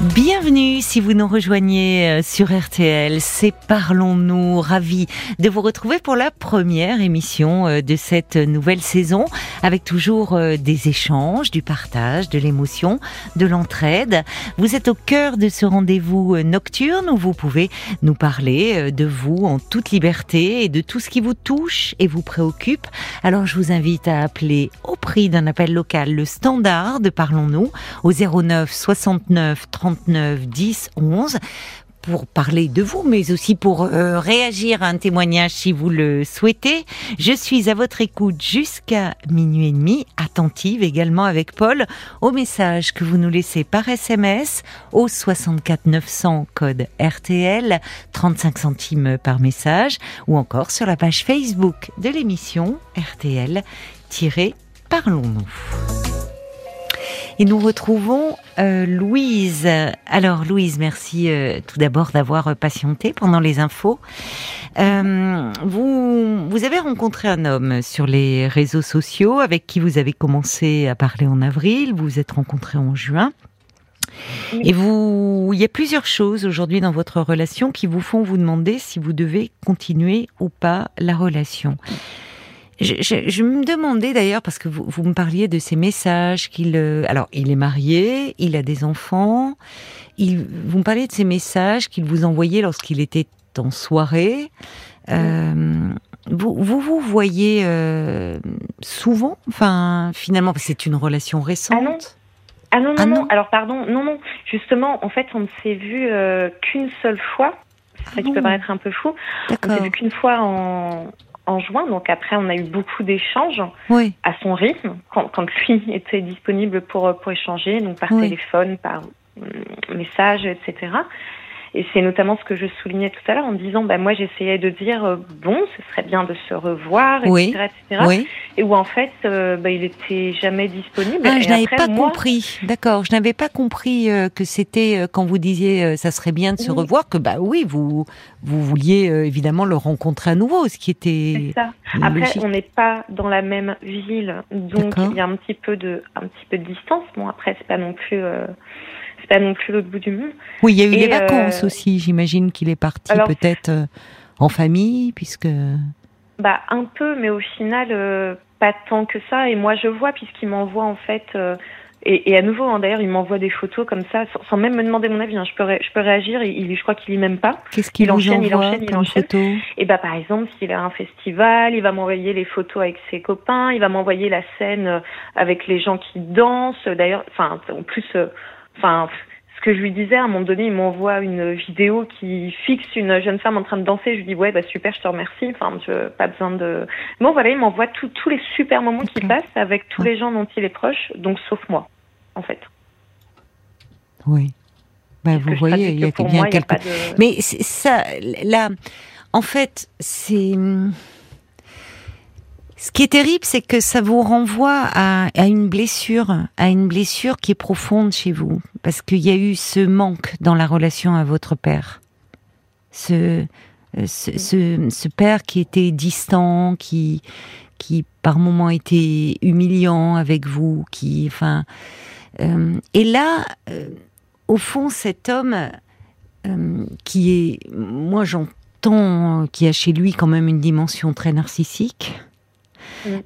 Bienvenue si vous nous rejoignez euh, sur RTL, c'est Parlons-nous, ravi de vous retrouver pour la première émission euh, de cette nouvelle saison, avec toujours euh, des échanges, du partage, de l'émotion, de l'entraide. Vous êtes au cœur de ce rendez-vous nocturne où vous pouvez nous parler de vous en toute liberté et de tout ce qui vous touche et vous préoccupe. Alors je vous invite à appeler au prix d'un appel local le standard de Parlons-nous au 09 69 30 39 10 11 pour parler de vous, mais aussi pour euh, réagir à un témoignage si vous le souhaitez. Je suis à votre écoute jusqu'à minuit et demi, attentive également avec Paul au message que vous nous laissez par SMS au 64 900 code RTL, 35 centimes par message, ou encore sur la page Facebook de l'émission RTL-Parlons-nous. Et nous retrouvons euh, Louise. Alors Louise, merci euh, tout d'abord d'avoir patienté pendant les infos. Euh, vous, vous avez rencontré un homme sur les réseaux sociaux avec qui vous avez commencé à parler en avril. Vous vous êtes rencontré en juin. Et vous, il y a plusieurs choses aujourd'hui dans votre relation qui vous font vous demander si vous devez continuer ou pas la relation. Je, je, je, me demandais d'ailleurs, parce que vous, vous, me parliez de ces messages qu'il... Euh, alors, il est marié, il a des enfants. Il, vous me parliez de ces messages qu'il vous envoyait lorsqu'il était en soirée. Euh, vous, vous, vous voyez euh, souvent Enfin, finalement, c'est une relation récente? Ah non. Ah non, non, non. Alors, pardon, non, non. Justement, en fait, on ne s'est vu euh, qu'une seule fois. C'est vrai qu'il peut ah paraître un peu fou. On s'est vu qu'une fois en, en juin. Donc après, on a eu beaucoup d'échanges à son rythme, quand, quand, lui était disponible pour, pour échanger, donc par téléphone, par euh, message, etc. Et c'est notamment ce que je soulignais tout à l'heure en disant, bah, moi j'essayais de dire, euh, bon, ce serait bien de se revoir, etc. etc. Et où en fait, euh, bah, il était jamais disponible. Ah, je n'avais pas compris, d'accord, je n'avais pas compris euh, que c'était, quand vous disiez, ça serait bien de se revoir, que bah oui, vous, vous vouliez évidemment le rencontrer à nouveau, ce qui était... ça. Après, on n'est pas dans la même ville, donc il y a un petit peu de, un petit peu de distance. Bon, après, c'est pas non plus c'est pas non plus l'autre bout du monde. Oui, il y a eu les vacances euh, aussi. J'imagine qu'il est parti peut-être euh, en famille, puisque. Bah un peu, mais au final euh, pas tant que ça. Et moi je vois puisqu'il m'envoie en fait. Et, et, à nouveau, hein, d'ailleurs, il m'envoie des photos comme ça, sans, même me demander mon avis. Hein. Je, peux je peux réagir. Il, je crois qu'il lit même pas. Qu'est-ce qu'il enchaîne, il enchaîne, il enchaîne. Et bah, par exemple, s'il a un festival, il va m'envoyer les photos avec ses copains. Il va m'envoyer la scène avec les gens qui dansent. D'ailleurs, enfin, en plus, Enfin, ce que je lui disais, à un moment donné, il m'envoie une vidéo qui fixe une jeune femme en train de danser. Je lui dis, ouais, bah super, je te remercie. Enfin, je, pas besoin de. Bon, voilà, il m'envoie tous les super moments qu'il passe avec tous les gens dont il est proche, donc sauf moi, en fait. Oui. Bah, vous voyez, il y a bien quelque. Mais ça, là, en fait, c'est. Ce qui est terrible, c'est que ça vous renvoie à, une blessure, à une blessure qui est profonde chez vous, parce qu'il y a eu ce manque dans la relation à votre père, ce, euh, père qui était distant, qui, qui par moments était humiliant avec vous, qui, enfin, euh, et là, euh, au fond, cet homme qui est, moi j'entends, qui a chez lui quand même une dimension très narcissique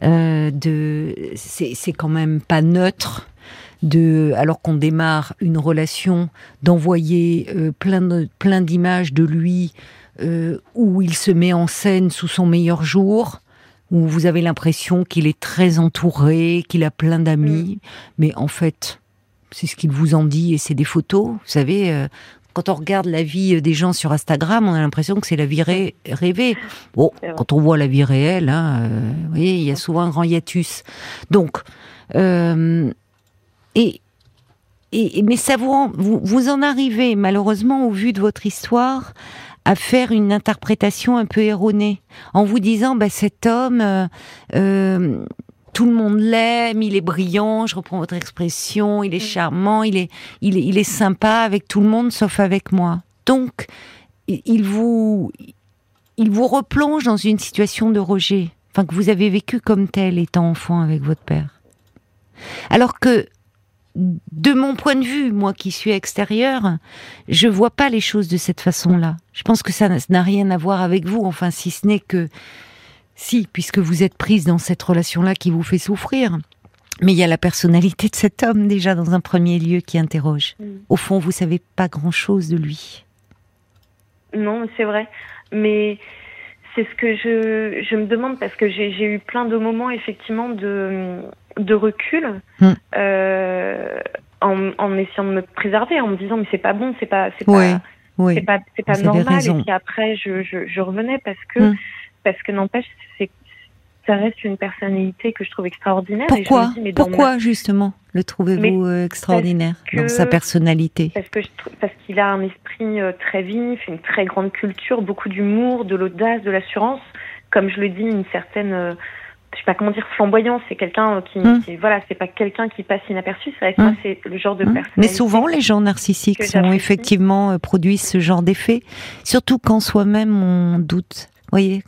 euh, de, c'est quand même pas neutre de, alors qu'on démarre une relation, d'envoyer euh, plein plein d'images de lui euh, où il se met en scène sous son meilleur jour, où vous avez l'impression qu'il est très entouré, qu'il a plein d'amis, mm. mais en fait, c'est ce qu'il vous en dit et c'est des photos. Vous savez, quand on regarde la vie des gens sur Instagram, on a l'impression que c'est la vie rêvée. Bon, quand on voit la vie réelle, hein, euh, vous voyez, il y a souvent un grand hiatus. Donc, euh, et, et, mais ça vous, vous, vous en arrivez malheureusement au vu de votre histoire à faire une interprétation un peu erronée en vous disant bah cet homme euh, euh tout le monde l'aime, il est brillant, je reprends votre expression, il est mm. charmant, il est, il est, il est sympa avec tout le monde sauf avec moi. Donc, il vous, il vous replonge dans une situation de rejet, enfin que vous avez vécu comme tel étant enfant avec votre père. Alors que de mon point de vue, moi qui suis extérieure, je vois pas les choses de cette façon-là. Je pense que ça n'a rien à voir avec vous, enfin, si ce n'est que, si, puisque vous êtes prise dans cette relation-là qui vous fait souffrir. Mais il y a la personnalité de cet homme déjà dans un premier lieu qui interroge. Mm. Au fond, vous savez pas grand-chose de lui. Non, c'est vrai. Mais c'est ce que je, je me demande parce que j'ai eu plein de moments effectivement de, de recul hmm. euh, en, en, essayant de me préserver, en me disant mais c'est pas bon, c'est pas c'est pas c'est pas, pas normal. Et puis après je, je, je revenais parce que hmm. Parce que n'empêche c'est ça reste une personnalité que je trouve extraordinaire. Pourquoi Pourquoi justement le trouvez-vous euh, extraordinaire dans sa personnalité? Parce que parce qu'il a un esprit euh, très vif, une très grande culture, beaucoup d'humour, de l'audace, de l'assurance. Comme je le dis, une certaine euh, je sais pas comment dire flamboyant c'est quelqu'un qui, hmm. voilà c'est pas quelqu'un qui passe inaperçu c'est vrai que moi hmm. c'est le genre de hmm. personne mais souvent les gens narcissiques sont effectivement produisent ce genre d'effet surtout quand soi-même on doute voyez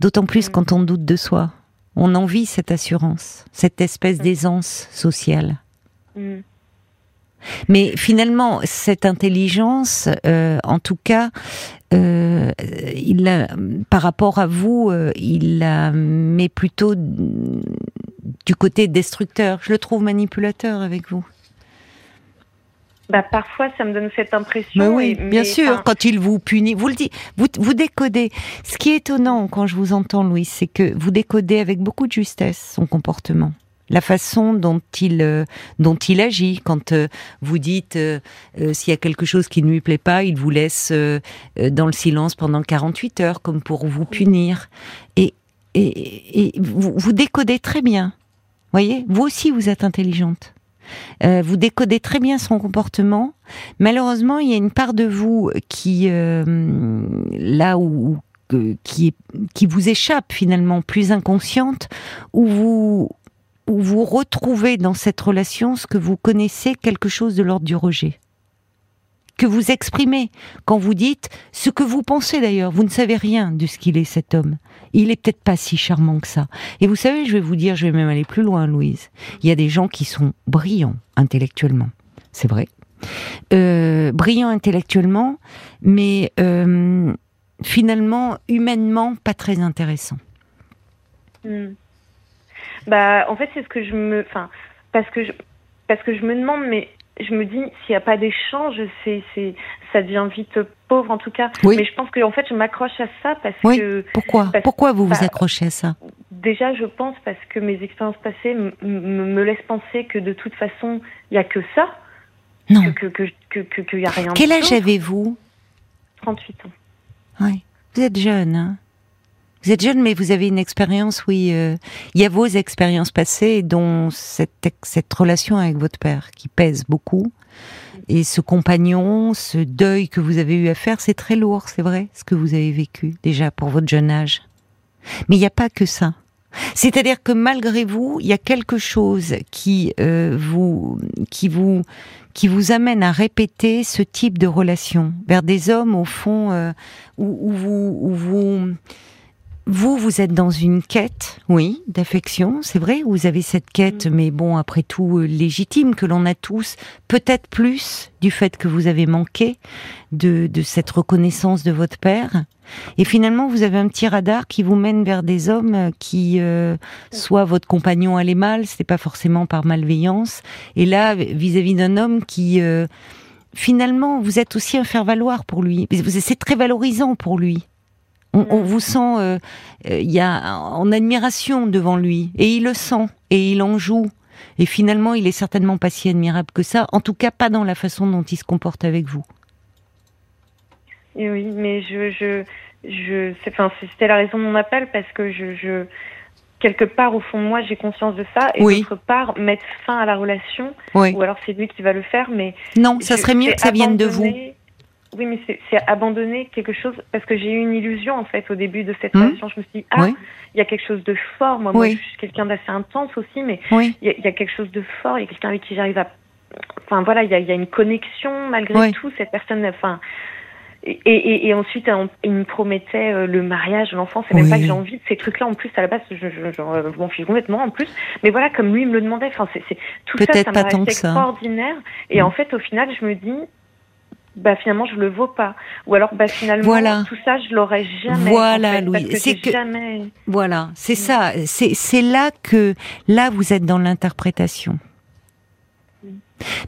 D'autant plus mm. quand on doute de soi. On envie cette assurance, cette espèce mm. d'aisance sociale. Mm. Mais finalement, cette intelligence, euh, en tout cas, euh, il par rapport à vous, euh, il la met plutôt du côté destructeur. Je le trouve manipulateur avec vous. Bah, parfois, ça me donne cette impression. oui, bien sûr, quand il vous punit, vous le dites, vous, vous décodez. Ce qui est étonnant quand je vous entends, Louis, c'est que vous décodez avec beaucoup de justesse son comportement la façon dont il euh, dont il agit quand euh, vous dites euh, s'il y a quelque chose qui ne lui plaît pas, il vous laisse dans le silence pendant 48 heures comme pour vous punir et et, et vous, vous décodez très bien. Voyez, vous aussi vous êtes intelligente. Euh, vous décodez très bien son comportement. Malheureusement, il y a une part de vous qui, euh, là où, qui, qui vous échappe finalement, plus inconsciente, où vous, où vous retrouvez dans cette relation ce que vous connaissez, quelque chose de l'ordre du rejet que vous exprimez quand vous dites ce que vous pensez d'ailleurs. Vous ne savez rien de ce qu'il est cet homme. Il est peut-être pas si charmant que ça. Et vous savez, je vais vous dire, je vais même aller plus loin, Louise. Il y a des gens qui sont brillants intellectuellement. C'est vrai. Euh, brillants intellectuellement, mais euh, finalement, humainement, pas très intéressants. Hmm. Bah, en fait, c'est ce que je me, enfin, parce que je, parce que je me demande, mais je me dis, s'il n'y a pas d'échange, c'est, c'est, ça devient vite pauvre en tout cas. Mais je pense que en fait, je m'accroche à ça parce que. Pourquoi Pourquoi vous vous accrochez à ça Déjà, je pense parce que mes expériences passées me laissent penser que de toute façon, il n'y a que ça. Non. Que qu'il que, que, que, y a rien. Quel âge avez-vous? 38 ans. Oui. Vous êtes jeune, hein? Vous êtes jeune, mais vous avez une expérience, oui. Euh, il y a vos expériences passées, dont cette, cette relation avec votre père, qui pèse beaucoup. Et ce compagnon, ce deuil que vous avez eu à faire, c'est très lourd, c'est vrai, ce que vous avez vécu, déjà, pour votre jeune âge. Mais il n'y a pas que ça. C'est-à-dire que malgré vous, il y a quelque chose qui euh, vous, qui vous, qui vous amène à répéter ce type de relation vers des hommes au fond euh, où, où, vous, où vous vous, vous êtes dans une quête, oui, d'affection, c'est vrai, vous avez cette quête, mm. mais bon, après tout, euh, légitime, que l'on a tous, peut-être plus du fait que vous avez manqué de, de cette reconnaissance de votre père. Et finalement, vous avez un petit radar qui vous mène vers des hommes qui, euh, soit votre compagnon allait mal, c'était pas forcément par malveillance, et là, vis-à-vis d'un homme qui... Euh, finalement, vous êtes aussi un faire-valoir pour lui. C'est très valorisant pour lui. On, vous sent, euh, euh, y a en admiration devant lui, et il le sent, et il en joue. Et finalement, il est certainement pas si admirable que ça. En tout cas, pas dans la façon dont il se comporte avec vous. oui, mais je, je, je, enfin, c'était la raison de mon appel parce que je, je quelque part au fond de moi, j'ai conscience de ça, et d'autre part, mettre fin à la relation, ou alors c'est lui qui va le faire, mais non, ça serait mieux que ça vienne de vous. Oui, mais c'est abandonner quelque chose parce que j'ai eu une illusion en fait au début de cette hmm. relation. Je me suis dit ah, il y a quelque chose de fort. Moi, moi je suis quelqu'un d'assez intense aussi, mais il y, a quelque chose de fort. Il y a quelqu'un avec qui j'arrive à. Enfin voilà, il y a, y a, une connexion malgré tout. Cette personne, enfin, et, et, ensuite, il me promettait euh, le mariage, l'enfant. C'est même pas que j'ai envie de ces trucs-là. En plus, à la base, je, je, je, m'en fiche complètement. En plus, mais voilà, comme lui me le demandait. Enfin, c'est tout ça, ça me extraordinaire. Et en fait, au final, je me dis, bah finalement je le vaux pas ou alors bah finalement voilà. tout ça je l'aurais jamais voilà Louis c'est que jamais... voilà c'est mm. ça c'est c'est là que là vous êtes dans l'interprétation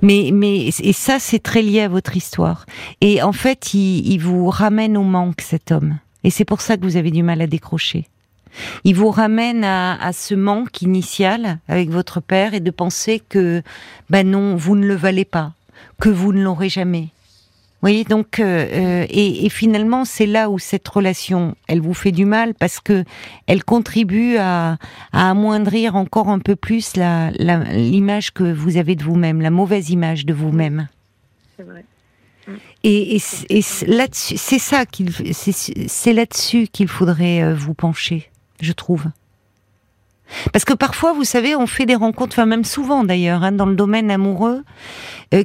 mais, mais, et ça, c'est très lié à votre histoire. Et en fait, il, il vous ramène au manque, cet homme. Et c'est pour ça que vous avez du mal à décrocher. Il vous ramène à, à, ce manque initial avec votre père et de penser que, ben non, vous ne le valez pas, que vous ne l'aurez jamais, voyez, donc, euh, euh, et, et, finalement, c'est là où cette relation, elle vous fait du mal parce que elle contribue à, à amoindrir encore un peu plus la, l'image que vous avez de vous-même, la mauvaise image de vous-même. C'est vrai. Et, et, et là-dessus, c'est ça qu'il, c'est là-dessus qu'il faudrait euh, vous pencher, je trouve. Parce que parfois, vous savez, on fait des rencontres, enfin même souvent d'ailleurs, hein, dans le domaine amoureux,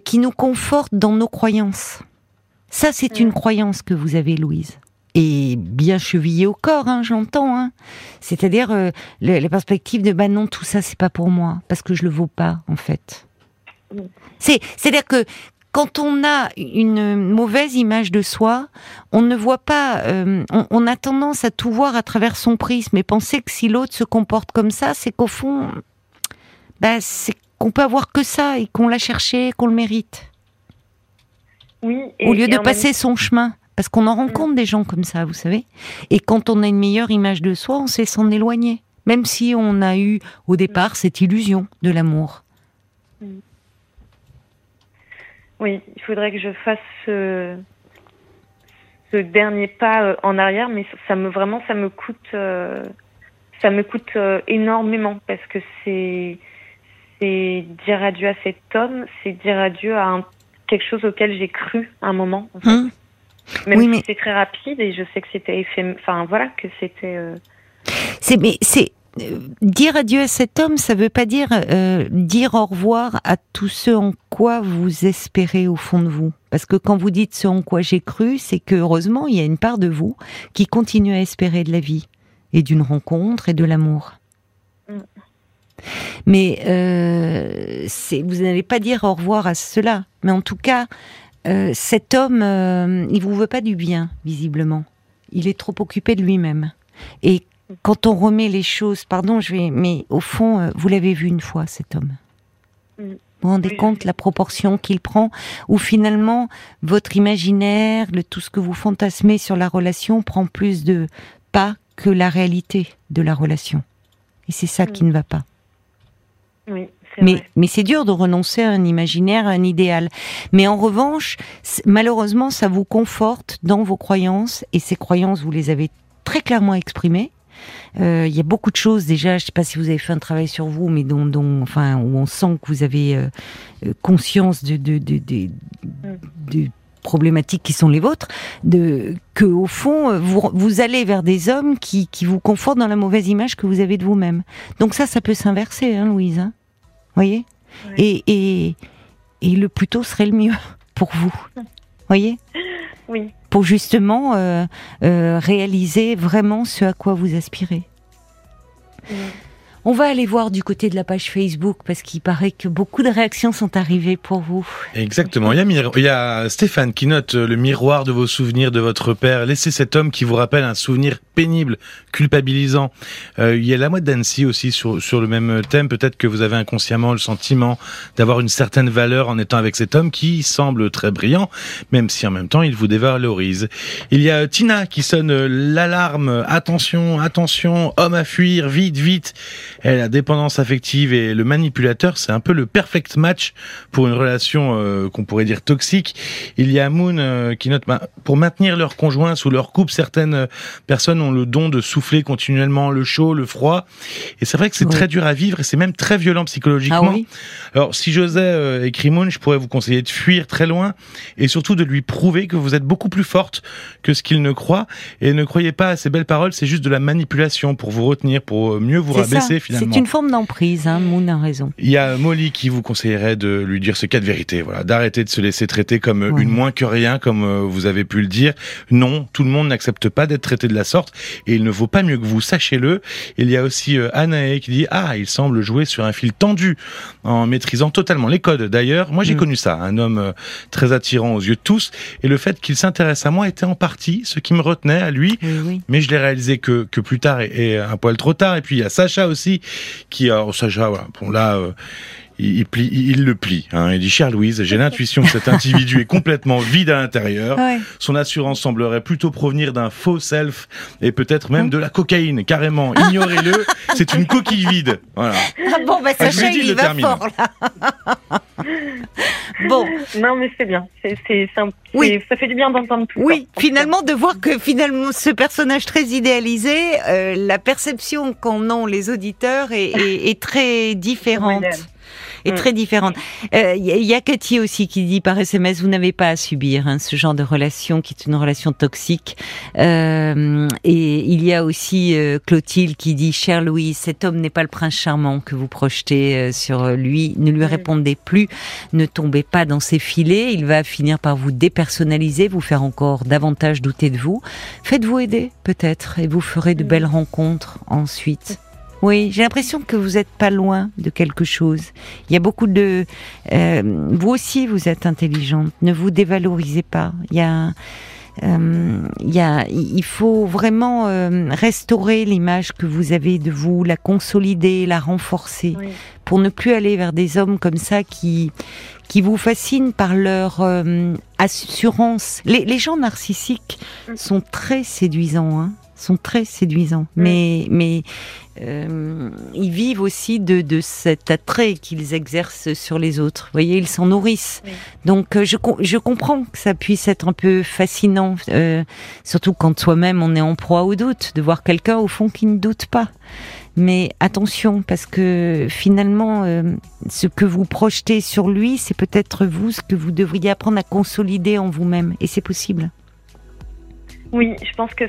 qui nous confortent dans nos croyances. Ça, c'est une mm. croyance que vous avez, Louise. Et bien chevillée au corps, hein, j'entends. Hein. C'est-à-dire euh, la perspective de bah non, tout ça, c'est pas pour moi, parce que je le vaux pas, en fait. Mm. C'est, c'est-à-dire que quand on a une mauvaise image de soi, on ne voit pas, euh, on, a tendance à tout voir à travers son prisme et penser que si l'autre se comporte comme ça, c'est qu'au fond, bah, c'est qu'on peut avoir que ça et qu'on l'a cherché, qu'on le mérite. Au lieu de passer son chemin. Parce qu'on en rencontre mm. des gens comme ça, vous savez. Et quand on a une meilleure image de soi, on sait s'en éloigner. Même si on a eu au départ cette illusion de l'amour. Mm. Oui, il faudrait que je fasse ce, dernier pas euh, en arrière, mais ça me vraiment ça me coûte euh, ça me coûte euh, énormément parce que c'est c'est dire adieu à cet homme, c'est dire adieu à un quelque chose auquel j'ai cru un moment. En fait. Hum. Même si c'est très rapide et je sais que c'était enfin voilà que c'était. Euh, c'est mais c'est euh, dire adieu à cet homme, ça veut pas dire euh, dire au revoir à tout ce en quoi vous espérez au fond de vous. Parce que quand vous dites ce en quoi j'ai cru, c'est que heureusement il y a une part de vous qui continue à espérer de la vie et d'une rencontre et de l'amour. Hum. Mais euh, vous n'allez pas dire au revoir à cela. Mais en tout cas, euh, cet homme, euh, il vous veut pas du bien, visiblement. Il est trop occupé de lui-même. Et quand on remet les choses, pardon, je vais, mais au fond, euh, vous l'avez vu une fois, cet homme. Mm. Vous vous rendez compte la proportion qu'il prend, où finalement votre imaginaire, le, tout ce que vous fantasmez sur la relation prend plus de pas que la réalité de la relation. Et c'est ça qui mm. ne va pas mais, mais c'est dur de renoncer à un imaginaire, à un idéal. Mais en revanche, malheureusement, ça vous conforte dans vos croyances, et ces croyances, vous les avez très clairement exprimées. Euh, il y a beaucoup de choses déjà. Je ne sais pas si vous avez fait un travail sur vous, mais dont, dont enfin, où on sent que vous avez euh, euh, conscience de, de, de, de, de problématiques qui sont les vôtres, de que au fond vous, vous allez vers des hommes qui, qui vous confortent dans la mauvaise image que vous avez de vous-même. Donc ça, ça peut s'inverser, hein, Louise. Hein voyez et, et, et, le plus tôt serait le mieux pour vous. voyez Oui. Pour justement euh, euh, réaliser vraiment ce à quoi vous aspirez. On va aller voir du côté de la page Facebook parce qu'il paraît que beaucoup de réactions sont arrivées pour vous. Exactement. Il y, a, Stéphane qui note le miroir de vos souvenirs de votre père. Laissez cet homme qui vous rappelle un souvenir pénible, culpabilisant. Euh, il y a la moitié d'Annecy aussi sur, sur le même thème. Peut-être que vous avez inconsciemment le sentiment d'avoir une certaine valeur en étant avec cet homme qui semble très brillant, même si en même temps il vous dévalorise. Il y a Tina qui sonne l'alarme. Attention, attention, homme à fuir, vite, vite. Elle, la dépendance affective et le manipulateur, c'est un peu le perfect match pour une relation euh, qu'on pourrait dire toxique. Il y a Moon euh, qui note, bah, pour maintenir leur conjoint sous leur couple, certaines euh, personnes ont le don de souffler continuellement le chaud, le froid. Et c'est vrai que c'est très dur à vivre et c'est même très violent psychologiquement. Ah Alors, si j'osais écrire Moon, je pourrais vous conseiller de fuir très loin et surtout de lui prouver que vous êtes beaucoup plus forte que ce qu'il ne croit. Et ne croyez pas à ces belles paroles, c'est juste de la manipulation pour vous retenir, pour mieux vous rabaisser finalement. C'est une forme d'emprise, hein, Moon a raison. Il y a Molly qui vous conseillerait de lui dire ce cas de vérité, voilà, d'arrêter de se laisser traiter comme une moins que rien, comme euh, vous avez pu le dire. Non, tout le monde n'accepte pas d'être traité de la sorte et il ne vaut pas mieux que vous, sachez-le. Il y a aussi euh, Anae qui dit ah, il semble jouer sur un fil tendu en maîtrisant totalement les codes. D'ailleurs, moi j'ai mm. connu ça, un homme euh, très attirant aux yeux de tous et le fait qu'il s'intéresse à moi était en partie ce qui me retenait à lui, mais je l'ai réalisé que, que plus tard et, un poil trop tard. Et puis il y a Sacha aussi qui, alors Sacha, voilà, bon là. Euh, il, plie, il le plie. Hein. Il dit, chère Louise, j'ai l'intuition que cet individu est complètement vide à l'intérieur. Son assurance semblerait plutôt provenir d'un faux self et peut-être même de la cocaïne, carrément. Ignorez-le, c'est une coquille vide. Voilà. Ah bon, bah ça, il, il va fort, là. bon. Non, mais c'est bien. C'est, oui. ça fait du bien d'entendre tout Oui, finalement, de voir que finalement, ce personnage très idéalisé, euh, la perception qu'en ont les auditeurs est, est, est très différente est mm. très différente. Il euh, y, a Cathy aussi qui dit par SMS, vous n'avez pas à subir hein, ce genre de relation qui est une relation toxique. Euh, et il y a aussi euh, Clotilde qui dit, cher Louis, cet homme n'est pas le prince charmant que vous projetez sur lui. Ne lui mm. répondez plus, ne tombez pas dans ses filets. Il va finir par vous dépersonnaliser, vous faire encore davantage douter de vous. Faites-vous aider peut-être et vous ferez de mm. belles rencontres ensuite. Oui, j'ai l'impression que vous n'êtes pas loin de quelque chose. Il y a beaucoup de... Euh, vous aussi, vous êtes intelligente. Ne vous dévalorisez pas. Il y a... Euh, il, y a, il faut vraiment euh, restaurer l'image que vous avez de vous, la consolider, la renforcer, pour ne plus aller vers des hommes comme ça qui qui vous fascinent par leur assurance. Les, les, gens narcissiques mm. sont très séduisants. Hein sont très séduisants. Mais, mais euh, ils vivent aussi de, de cet attrait qu'ils exercent sur les autres. Vous voyez, ils s'en nourrissent. Donc, euh, je, je comprends que ça puisse être un peu fascinant, euh, surtout quand soi-même on est en proie au doute, de voir quelqu'un au fond qui ne doute pas. Mais attention, parce que finalement, ce que vous projetez sur lui, c'est peut-être vous ce que vous devriez apprendre à consolider en vous-même. Et c'est possible. Oui, je pense que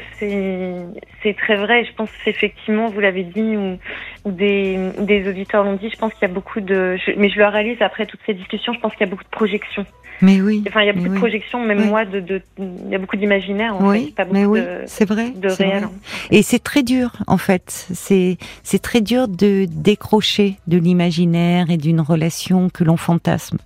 c'est très vrai. Je pense effectivement, vous l'avez dit, ou, des, des auditeurs l'ont dit. Je pense qu'il y a beaucoup de, mais je le réalise après toutes ces discussions. Je pense qu'il y a beaucoup de projections. Mais oui. Enfin, il y a beaucoup de projections, même moi, de, de, il y a beaucoup d'imaginaire. En oui, fait, mais oui, c'est vrai. De réel. Et c'est très dur, en fait. C'est c'est très dur de décrocher de l'imaginaire et d'une relation que l'on fantasme.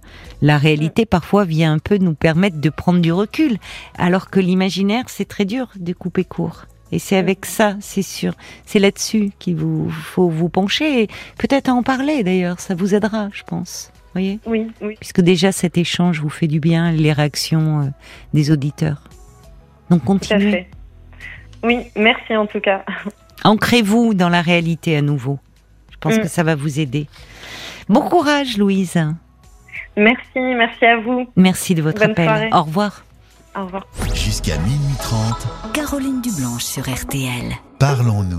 La réalité, parfois, vient un peu nous permettre de prendre du recul, alors que l'imaginaire, c'est très dur de couper court. Et c'est avec ça, c'est sûr. C'est là-dessus qu'il vous faut vous pencher peut-être en parler d'ailleurs. Ça vous aidera, je pense voyez Oui, oui. Puisque déjà cet échange vous fait du bien, les réactions euh, des auditeurs. Donc continuez. Oui, merci en tout cas. Ancrez-vous dans la réalité à nouveau. Je pense mm. que ça va vous aider. Bon courage, Louise. Merci, merci à vous. Merci de votre appel. Au revoir. Au revoir. Jusqu'à minuit 30. Caroline Dublanche sur RTL. Parlons-nous.